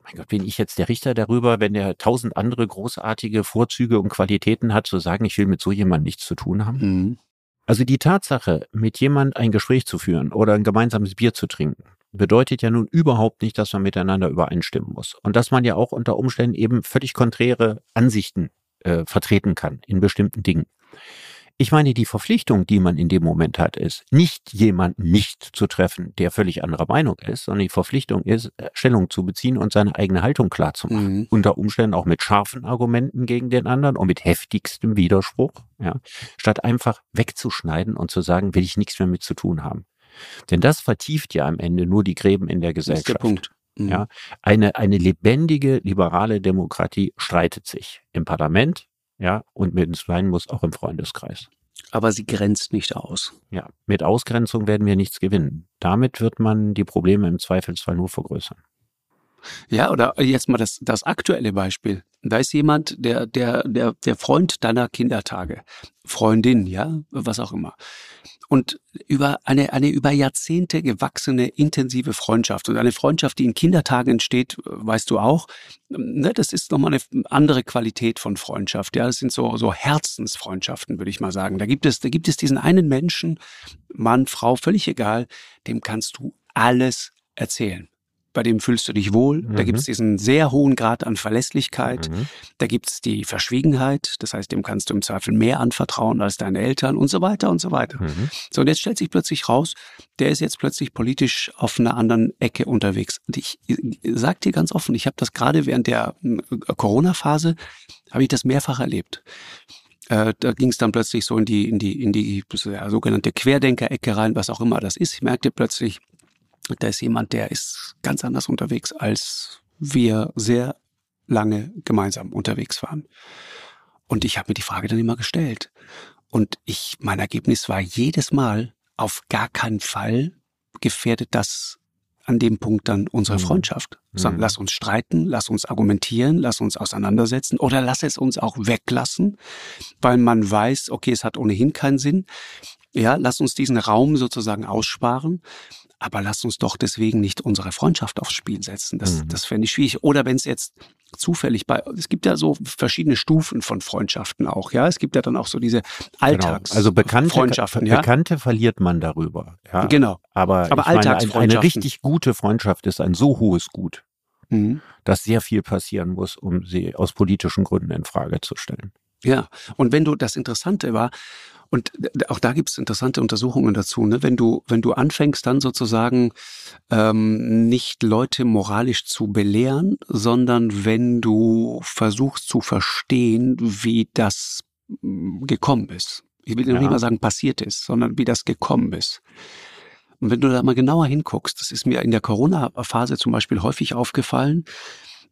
mein Gott, bin ich jetzt der Richter darüber, wenn der tausend andere großartige Vorzüge und Qualitäten hat, zu sagen, ich will mit so jemandem nichts zu tun haben? Mhm. Also die Tatsache, mit jemand ein Gespräch zu führen oder ein gemeinsames Bier zu trinken, bedeutet ja nun überhaupt nicht, dass man miteinander übereinstimmen muss. Und dass man ja auch unter Umständen eben völlig konträre Ansichten äh, vertreten kann in bestimmten Dingen. Ich meine, die Verpflichtung, die man in dem Moment hat, ist, nicht jemanden nicht zu treffen, der völlig anderer Meinung ist, sondern die Verpflichtung ist, äh, Stellung zu beziehen und seine eigene Haltung klar zu machen. Mhm. Unter Umständen auch mit scharfen Argumenten gegen den anderen und mit heftigstem Widerspruch, ja, statt einfach wegzuschneiden und zu sagen, will ich nichts mehr mit zu tun haben. Denn das vertieft ja am Ende nur die Gräben in der Gesellschaft. Das ist der Punkt. Mhm. Ja, eine, eine lebendige liberale Demokratie streitet sich im Parlament, ja, und mit sein muss auch im Freundeskreis. Aber sie grenzt nicht aus. Ja, mit Ausgrenzung werden wir nichts gewinnen. Damit wird man die Probleme im Zweifelsfall nur vergrößern. Ja, oder jetzt mal das, das aktuelle Beispiel. Da ist jemand, der, der, der, der Freund deiner Kindertage, Freundin, ja, was auch immer. Und über eine, eine über Jahrzehnte gewachsene intensive Freundschaft und eine Freundschaft, die in Kindertagen entsteht, weißt du auch, ne, das ist nochmal eine andere Qualität von Freundschaft. Ja, das sind so, so Herzensfreundschaften, würde ich mal sagen. Da gibt es, da gibt es diesen einen Menschen, Mann, Frau, völlig egal, dem kannst du alles erzählen bei dem fühlst du dich wohl. Mhm. Da gibt es diesen sehr hohen Grad an Verlässlichkeit. Mhm. Da gibt es die Verschwiegenheit. Das heißt, dem kannst du im Zweifel mehr anvertrauen als deine Eltern und so weiter und so weiter. Mhm. So, und jetzt stellt sich plötzlich raus, der ist jetzt plötzlich politisch auf einer anderen Ecke unterwegs. Und ich, ich sag dir ganz offen, ich habe das gerade während der äh, Corona-Phase, habe ich das mehrfach erlebt äh, da ging es dann plötzlich so in die in die in die sogenannte Querdenker-Ecke rein, was auch immer das ist. Ich merkte plötzlich, da ist jemand, der ist ganz anders unterwegs, als wir sehr lange gemeinsam unterwegs waren. Und ich habe mir die Frage dann immer gestellt. Und ich, mein Ergebnis war jedes Mal, auf gar keinen Fall gefährdet das an dem Punkt dann unsere mhm. Freundschaft. Sondern mhm. lass uns streiten, lass uns argumentieren, lass uns auseinandersetzen oder lass es uns auch weglassen, weil man weiß, okay, es hat ohnehin keinen Sinn. Ja, lass uns diesen Raum sozusagen aussparen aber lass uns doch deswegen nicht unsere Freundschaft aufs Spiel setzen. Das, mhm. das fände ich schwierig. Oder wenn es jetzt zufällig bei, es gibt ja so verschiedene Stufen von Freundschaften auch, ja. Es gibt ja dann auch so diese Alltags genau. Also bekannte Freundschaften, ja? Bekannte verliert man darüber, ja. Genau. Aber, aber Alltagsfreundschaften. Meine, eine richtig gute Freundschaft ist ein so hohes Gut, mhm. dass sehr viel passieren muss, um sie aus politischen Gründen in Frage zu stellen. Ja, und wenn du, das Interessante war, und auch da gibt es interessante Untersuchungen dazu, ne? wenn du, wenn du anfängst dann sozusagen ähm, nicht Leute moralisch zu belehren, sondern wenn du versuchst zu verstehen, wie das mm, gekommen ist. Ich will ja. nicht mal sagen passiert ist, sondern wie das gekommen ist. Und wenn du da mal genauer hinguckst, das ist mir in der Corona-Phase zum Beispiel häufig aufgefallen,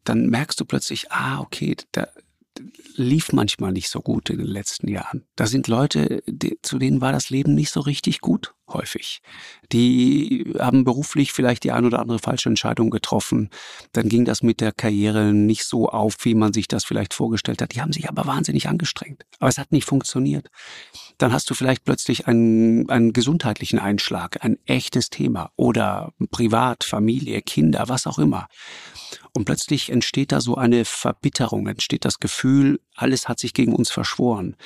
dann merkst du plötzlich, ah, okay, da, lief manchmal nicht so gut in den letzten Jahren. Da sind Leute, die, zu denen war das Leben nicht so richtig gut, häufig. Die haben beruflich vielleicht die ein oder andere falsche Entscheidung getroffen. Dann ging das mit der Karriere nicht so auf, wie man sich das vielleicht vorgestellt hat. Die haben sich aber wahnsinnig angestrengt. Aber es hat nicht funktioniert. Dann hast du vielleicht plötzlich einen, einen gesundheitlichen Einschlag, ein echtes Thema oder Privat, Familie, Kinder, was auch immer. Und plötzlich entsteht da so eine Verbitterung, entsteht das Gefühl, alles hat sich gegen uns verschworen.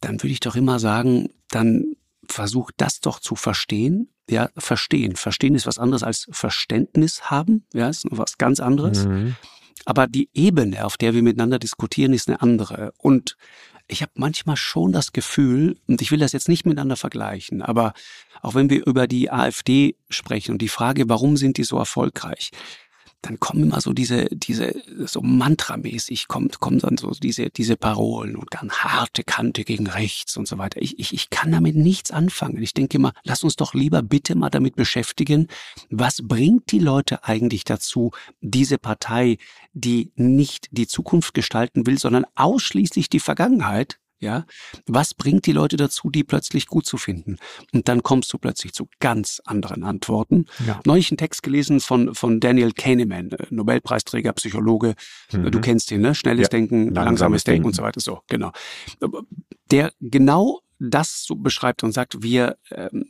Dann würde ich doch immer sagen, dann versuch das doch zu verstehen. Ja, verstehen. Verstehen ist was anderes als Verständnis haben. Ja, ist was ganz anderes. Mhm. Aber die Ebene, auf der wir miteinander diskutieren, ist eine andere. Und ich habe manchmal schon das Gefühl, und ich will das jetzt nicht miteinander vergleichen, aber auch wenn wir über die AfD sprechen und die Frage, warum sind die so erfolgreich, dann kommen immer so diese, diese, so mantramäßig kommt, kommen dann so diese, diese Parolen und dann harte Kante gegen rechts und so weiter. Ich, ich, ich kann damit nichts anfangen. Ich denke immer, lass uns doch lieber bitte mal damit beschäftigen, was bringt die Leute eigentlich dazu, diese Partei, die nicht die Zukunft gestalten will, sondern ausschließlich die Vergangenheit, ja, was bringt die Leute dazu, die plötzlich gut zu finden? Und dann kommst du plötzlich zu ganz anderen Antworten. Ja. Neulich einen Text gelesen von, von Daniel Kahneman, äh, Nobelpreisträger, Psychologe. Mhm. Du kennst ihn, ne? Schnelles ja. Denken, langsames, langsames Denken, und so weiter. So, genau. Der genau das so beschreibt und sagt, wir ähm,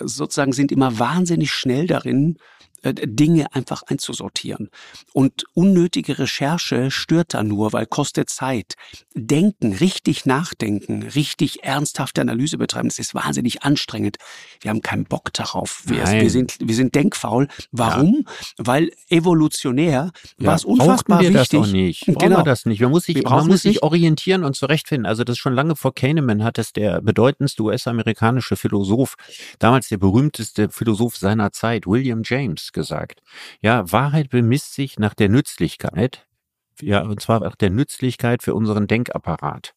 sozusagen sind immer wahnsinnig schnell darin, Dinge einfach einzusortieren. Und unnötige Recherche stört da nur, weil kostet Zeit. Denken, richtig nachdenken, richtig ernsthafte Analyse betreiben, das ist wahnsinnig anstrengend. Wir haben keinen Bock darauf. Wir, wir sind, wir sind denkfaul. Warum? Ja. Weil evolutionär ja, war es unfassbar wir wichtig. Das doch nicht. Brauchen genau. wir das nicht. Man muss sich, man muss sich orientieren und zurechtfinden. Also das schon lange vor Kahneman hat es der bedeutendste US-amerikanische Philosoph, damals der berühmteste Philosoph seiner Zeit, William James, gesagt. Ja, Wahrheit bemisst sich nach der Nützlichkeit, ja, und zwar nach der Nützlichkeit für unseren Denkapparat.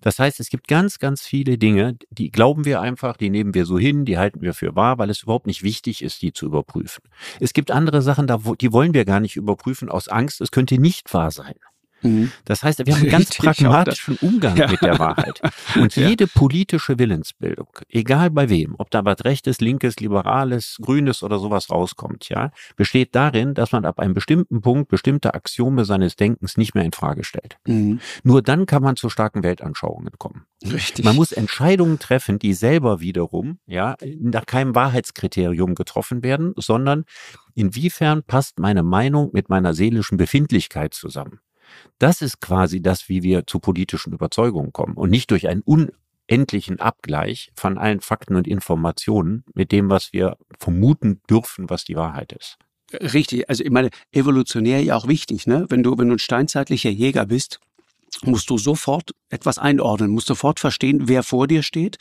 Das heißt, es gibt ganz, ganz viele Dinge, die glauben wir einfach, die nehmen wir so hin, die halten wir für wahr, weil es überhaupt nicht wichtig ist, die zu überprüfen. Es gibt andere Sachen, die wollen wir gar nicht überprüfen aus Angst, es könnte nicht wahr sein. Mhm. Das heißt, wir haben einen ganz pragmatischen Umgang ja. mit der Wahrheit. Und ja. jede politische Willensbildung, egal bei wem, ob da was Rechtes, Linkes, Liberales, Grünes oder sowas rauskommt, ja, besteht darin, dass man ab einem bestimmten Punkt bestimmte Axiome seines Denkens nicht mehr in Frage stellt. Mhm. Nur dann kann man zu starken Weltanschauungen kommen. Richtig. Man muss Entscheidungen treffen, die selber wiederum, ja, nach keinem Wahrheitskriterium getroffen werden, sondern inwiefern passt meine Meinung mit meiner seelischen Befindlichkeit zusammen. Das ist quasi das, wie wir zu politischen Überzeugungen kommen und nicht durch einen unendlichen Abgleich von allen Fakten und Informationen mit dem, was wir vermuten dürfen, was die Wahrheit ist. Richtig, also ich meine, evolutionär ja auch wichtig, ne? Wenn du, wenn du ein steinzeitlicher Jäger bist, musst du sofort etwas einordnen, musst sofort verstehen, wer vor dir steht.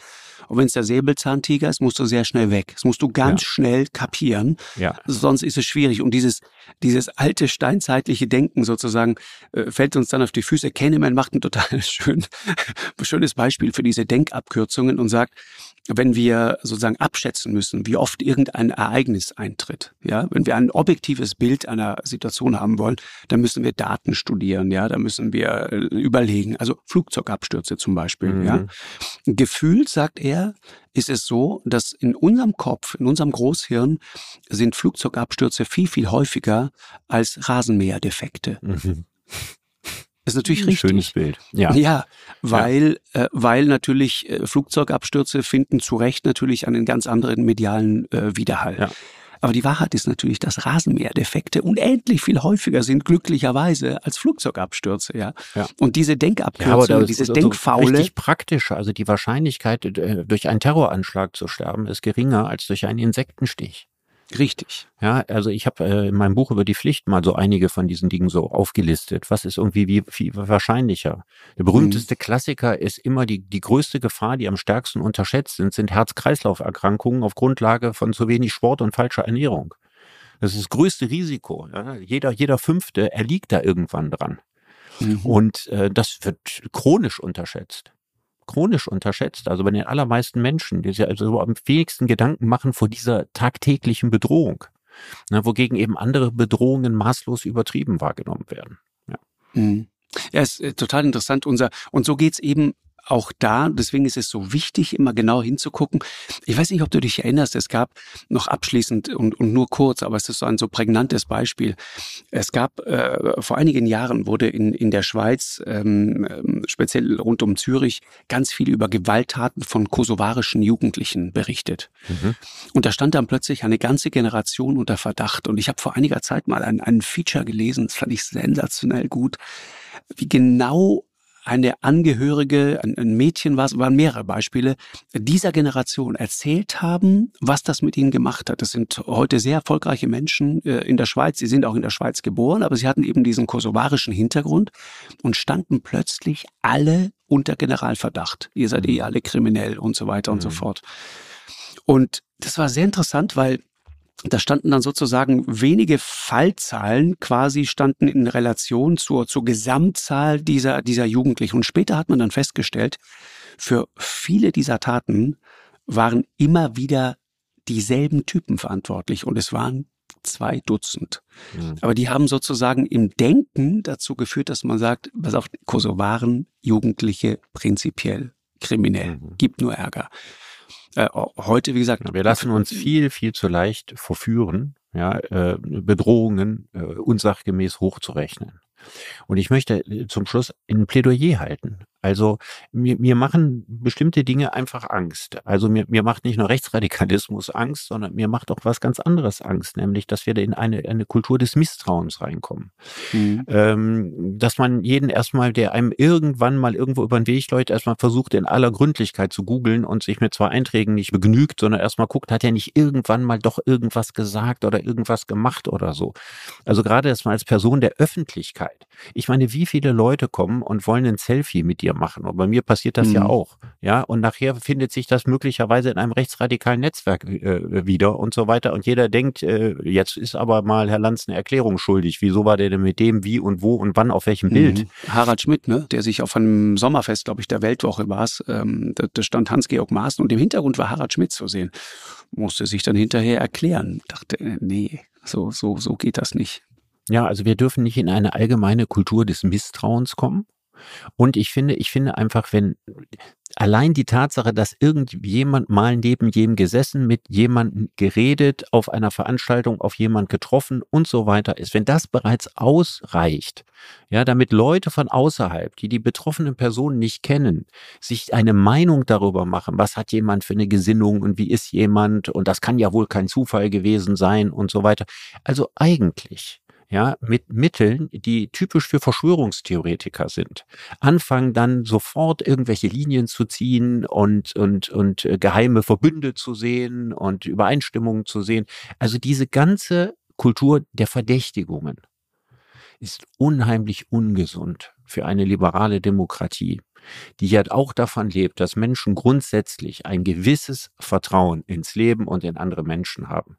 Und wenn es der Säbelzahntiger ist, musst du sehr schnell weg. Das musst du ganz ja. schnell kapieren. Ja. Sonst ist es schwierig. Und dieses, dieses alte steinzeitliche Denken sozusagen äh, fällt uns dann auf die Füße. Kahneman macht ein total schön, schönes Beispiel für diese Denkabkürzungen und sagt, wenn wir sozusagen abschätzen müssen, wie oft irgendein Ereignis eintritt, ja, wenn wir ein objektives Bild einer Situation haben wollen, dann müssen wir Daten studieren, ja, da müssen wir äh, überlegen, also Flugzeugabstürze zum Beispiel, mhm. ja. Gefühlt, sagt er, ist es so, dass in unserem Kopf, in unserem Großhirn sind Flugzeugabstürze viel, viel häufiger als Rasenmäherdefekte. Mhm. Ist natürlich richtig. Schönes Bild. Ja. Ja, weil, ja. Äh, weil natürlich äh, Flugzeugabstürze finden zu Recht natürlich einen ganz anderen medialen äh, Widerhall. Ja. Aber die Wahrheit ist natürlich, dass Rasenmäherdefekte unendlich viel häufiger sind, glücklicherweise, als Flugzeugabstürze, ja. ja. Und diese Denkabkürzung, ja, dieses also Denkfaule. Richtig praktisch. Also die Wahrscheinlichkeit, äh, durch einen Terroranschlag zu sterben, ist geringer als durch einen Insektenstich. Richtig. Ja, also ich habe äh, in meinem Buch über die Pflicht mal so einige von diesen Dingen so aufgelistet. Was ist irgendwie wie, wie wahrscheinlicher? Der berühmteste mhm. Klassiker ist immer die, die größte Gefahr, die am stärksten unterschätzt sind, sind Herz-Kreislauf-Erkrankungen auf Grundlage von zu wenig Sport und falscher Ernährung. Das ist das größte Risiko. Ja? Jeder, jeder Fünfte erliegt da irgendwann dran. Mhm. Und äh, das wird chronisch unterschätzt chronisch unterschätzt. Also bei den allermeisten Menschen, die sich also am wenigsten Gedanken machen vor dieser tagtäglichen Bedrohung. Ne, wogegen eben andere Bedrohungen maßlos übertrieben wahrgenommen werden. Ja, mhm. ja ist äh, total interessant. Unser, und so geht's eben auch da, deswegen ist es so wichtig, immer genau hinzugucken. Ich weiß nicht, ob du dich erinnerst, es gab noch abschließend und, und nur kurz, aber es ist so ein so prägnantes Beispiel. Es gab äh, vor einigen Jahren wurde in, in der Schweiz, ähm, ähm, speziell rund um Zürich, ganz viel über Gewalttaten von kosovarischen Jugendlichen berichtet. Mhm. Und da stand dann plötzlich eine ganze Generation unter Verdacht. Und ich habe vor einiger Zeit mal ein, ein Feature gelesen, das fand ich sensationell gut, wie genau eine Angehörige, ein, Mädchen war es, waren mehrere Beispiele, dieser Generation erzählt haben, was das mit ihnen gemacht hat. Das sind heute sehr erfolgreiche Menschen äh, in der Schweiz. Sie sind auch in der Schweiz geboren, aber sie hatten eben diesen kosovarischen Hintergrund und standen plötzlich alle unter Generalverdacht. Ihr seid eh alle kriminell und so weiter mhm. und so mhm. fort. Und das war sehr interessant, weil da standen dann sozusagen wenige Fallzahlen quasi standen in Relation zur, zur Gesamtzahl dieser, dieser Jugendlichen. Und später hat man dann festgestellt, für viele dieser Taten waren immer wieder dieselben Typen verantwortlich und es waren zwei Dutzend. Mhm. Aber die haben sozusagen im Denken dazu geführt, dass man sagt, was auf Kosovaren Jugendliche prinzipiell kriminell, mhm. gibt nur Ärger. Äh, heute, wie gesagt. Wir lassen uns viel, viel zu leicht verführen, ja, äh, Bedrohungen äh, unsachgemäß hochzurechnen. Und ich möchte äh, zum Schluss ein Plädoyer halten. Also mir, mir machen bestimmte Dinge einfach Angst. Also mir, mir macht nicht nur Rechtsradikalismus Angst, sondern mir macht auch was ganz anderes Angst, nämlich, dass wir in eine, eine Kultur des Misstrauens reinkommen. Mhm. Ähm, dass man jeden erstmal, der einem irgendwann mal irgendwo über den Weg läuft, erstmal versucht, in aller Gründlichkeit zu googeln und sich mit zwei Einträgen nicht begnügt, sondern erstmal guckt, hat er nicht irgendwann mal doch irgendwas gesagt oder irgendwas gemacht oder so. Also gerade erstmal als Person der Öffentlichkeit. Ich meine, wie viele Leute kommen und wollen ein Selfie mit dir wir machen. Und bei mir passiert das mhm. ja auch. Ja, und nachher findet sich das möglicherweise in einem rechtsradikalen Netzwerk äh, wieder und so weiter. Und jeder denkt, äh, jetzt ist aber mal Herr Lanz eine Erklärung schuldig. Wieso war der denn mit dem, wie und wo und wann auf welchem mhm. Bild? Harald Schmidt, ne, der sich auf einem Sommerfest, glaube ich, der Weltwoche war es, ähm, da, da stand Hans-Georg Maaßen und im Hintergrund war Harald Schmidt zu sehen. Musste sich dann hinterher erklären. Dachte, äh, nee, so, so, so geht das nicht. Ja, also wir dürfen nicht in eine allgemeine Kultur des Misstrauens kommen. Und ich finde, ich finde einfach, wenn allein die Tatsache, dass irgendjemand mal neben jedem gesessen, mit jemandem geredet, auf einer Veranstaltung auf jemand getroffen und so weiter ist, wenn das bereits ausreicht, ja, damit Leute von außerhalb, die die betroffenen Personen nicht kennen, sich eine Meinung darüber machen, was hat jemand für eine Gesinnung und wie ist jemand und das kann ja wohl kein Zufall gewesen sein und so weiter. Also eigentlich ja, mit Mitteln, die typisch für Verschwörungstheoretiker sind, anfangen dann sofort irgendwelche Linien zu ziehen und, und, und äh, geheime Verbünde zu sehen und Übereinstimmungen zu sehen. Also diese ganze Kultur der Verdächtigungen ist unheimlich ungesund für eine liberale Demokratie, die ja auch davon lebt, dass Menschen grundsätzlich ein gewisses Vertrauen ins Leben und in andere Menschen haben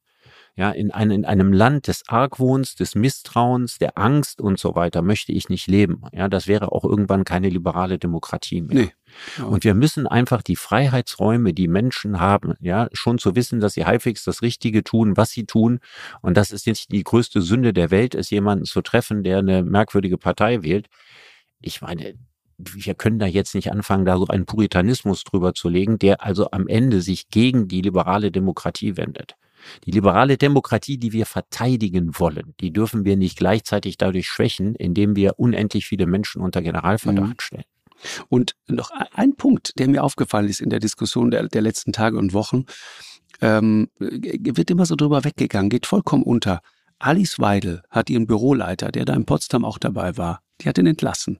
ja, in, ein, in einem Land des Argwohns, des Misstrauens, der Angst und so weiter möchte ich nicht leben. Ja, das wäre auch irgendwann keine liberale Demokratie mehr. Nee. Ja. Und wir müssen einfach die Freiheitsräume, die Menschen haben, ja, schon zu wissen, dass sie halbwegs das Richtige tun, was sie tun. Und das ist nicht die größte Sünde der Welt, ist jemanden zu treffen, der eine merkwürdige Partei wählt. Ich meine, wir können da jetzt nicht anfangen, da so einen Puritanismus drüber zu legen, der also am Ende sich gegen die liberale Demokratie wendet. Die liberale Demokratie, die wir verteidigen wollen, die dürfen wir nicht gleichzeitig dadurch schwächen, indem wir unendlich viele Menschen unter Generalverdacht mhm. stellen. Und noch ein Punkt, der mir aufgefallen ist in der Diskussion der, der letzten Tage und Wochen, ähm, wird immer so drüber weggegangen, geht vollkommen unter. Alice Weidel hat ihren Büroleiter, der da in Potsdam auch dabei war, die hat ihn entlassen.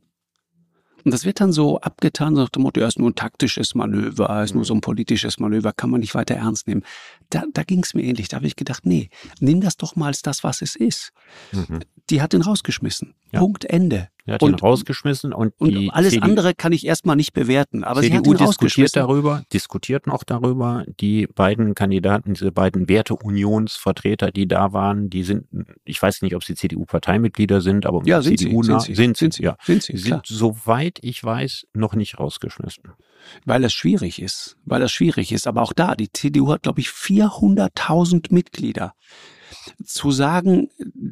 Und das wird dann so abgetan, so nach dem Motto, ja, ist nur ein taktisches Manöver, ist nur so ein politisches Manöver, kann man nicht weiter ernst nehmen. Da, da ging es mir ähnlich. Da habe ich gedacht, nee, nimm das doch mal als das, was es ist. Mhm. Die hat ihn rausgeschmissen. Ja. Punkt Ende. Er hat und, ihn rausgeschmissen und, und alles CDU, andere kann ich erstmal nicht bewerten. Aber CDU sie hat ihn diskutiert darüber, diskutiert noch darüber. Die beiden Kandidaten, diese beiden Werteunionsvertreter, die da waren, die sind, ich weiß nicht, ob sie CDU-Parteimitglieder sind, aber ja, sind CDU sie, sind, sie, sind, sind sie, ja, sind sie, sind soweit ich weiß noch nicht rausgeschmissen. Weil es schwierig ist, weil es schwierig ist. Aber auch da, die CDU hat, glaube ich, 400.000 Mitglieder zu sagen,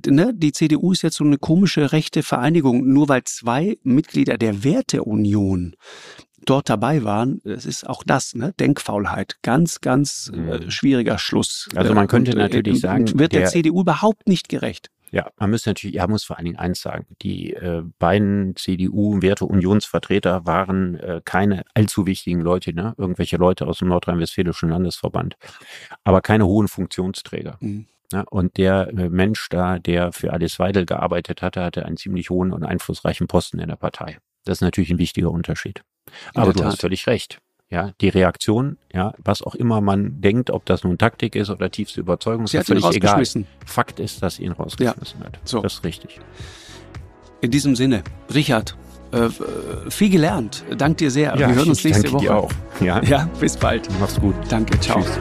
ne, die CDU ist jetzt so eine komische rechte Vereinigung, nur weil zwei Mitglieder der Werteunion dort dabei waren, das ist auch das, ne? Denkfaulheit. Ganz, ganz äh, mhm. schwieriger Schluss. Also man könnte und, natürlich äh, sagen, wird der, der, CDU überhaupt nicht gerecht. Ja, man muss natürlich, ja, muss vor allen Dingen eins sagen. Die äh, beiden CDU-Werte-Unionsvertreter waren äh, keine allzu wichtigen Leute, ne? irgendwelche Leute aus dem Nordrhein-Westfälischen Landesverband, aber keine hohen Funktionsträger. Mhm. Ja, und der äh, Mensch da, der für Alice Weidel gearbeitet hatte, hatte einen ziemlich hohen und einflussreichen Posten in der Partei. Das ist natürlich ein wichtiger Unterschied. Aber du hast völlig recht. Ja, die Reaktion, ja, was auch immer man denkt, ob das nun Taktik ist oder tiefste Überzeugung, ist völlig egal. Fakt ist, dass sie ihn rausgeschmissen ja. hat. So. Das ist richtig. In diesem Sinne, Richard, äh, viel gelernt. Dank dir sehr. Ja, Wir hören uns nächste Woche. Dir auch. Ja. ja, bis bald. Mach's gut. Danke, ciao. Tschüss.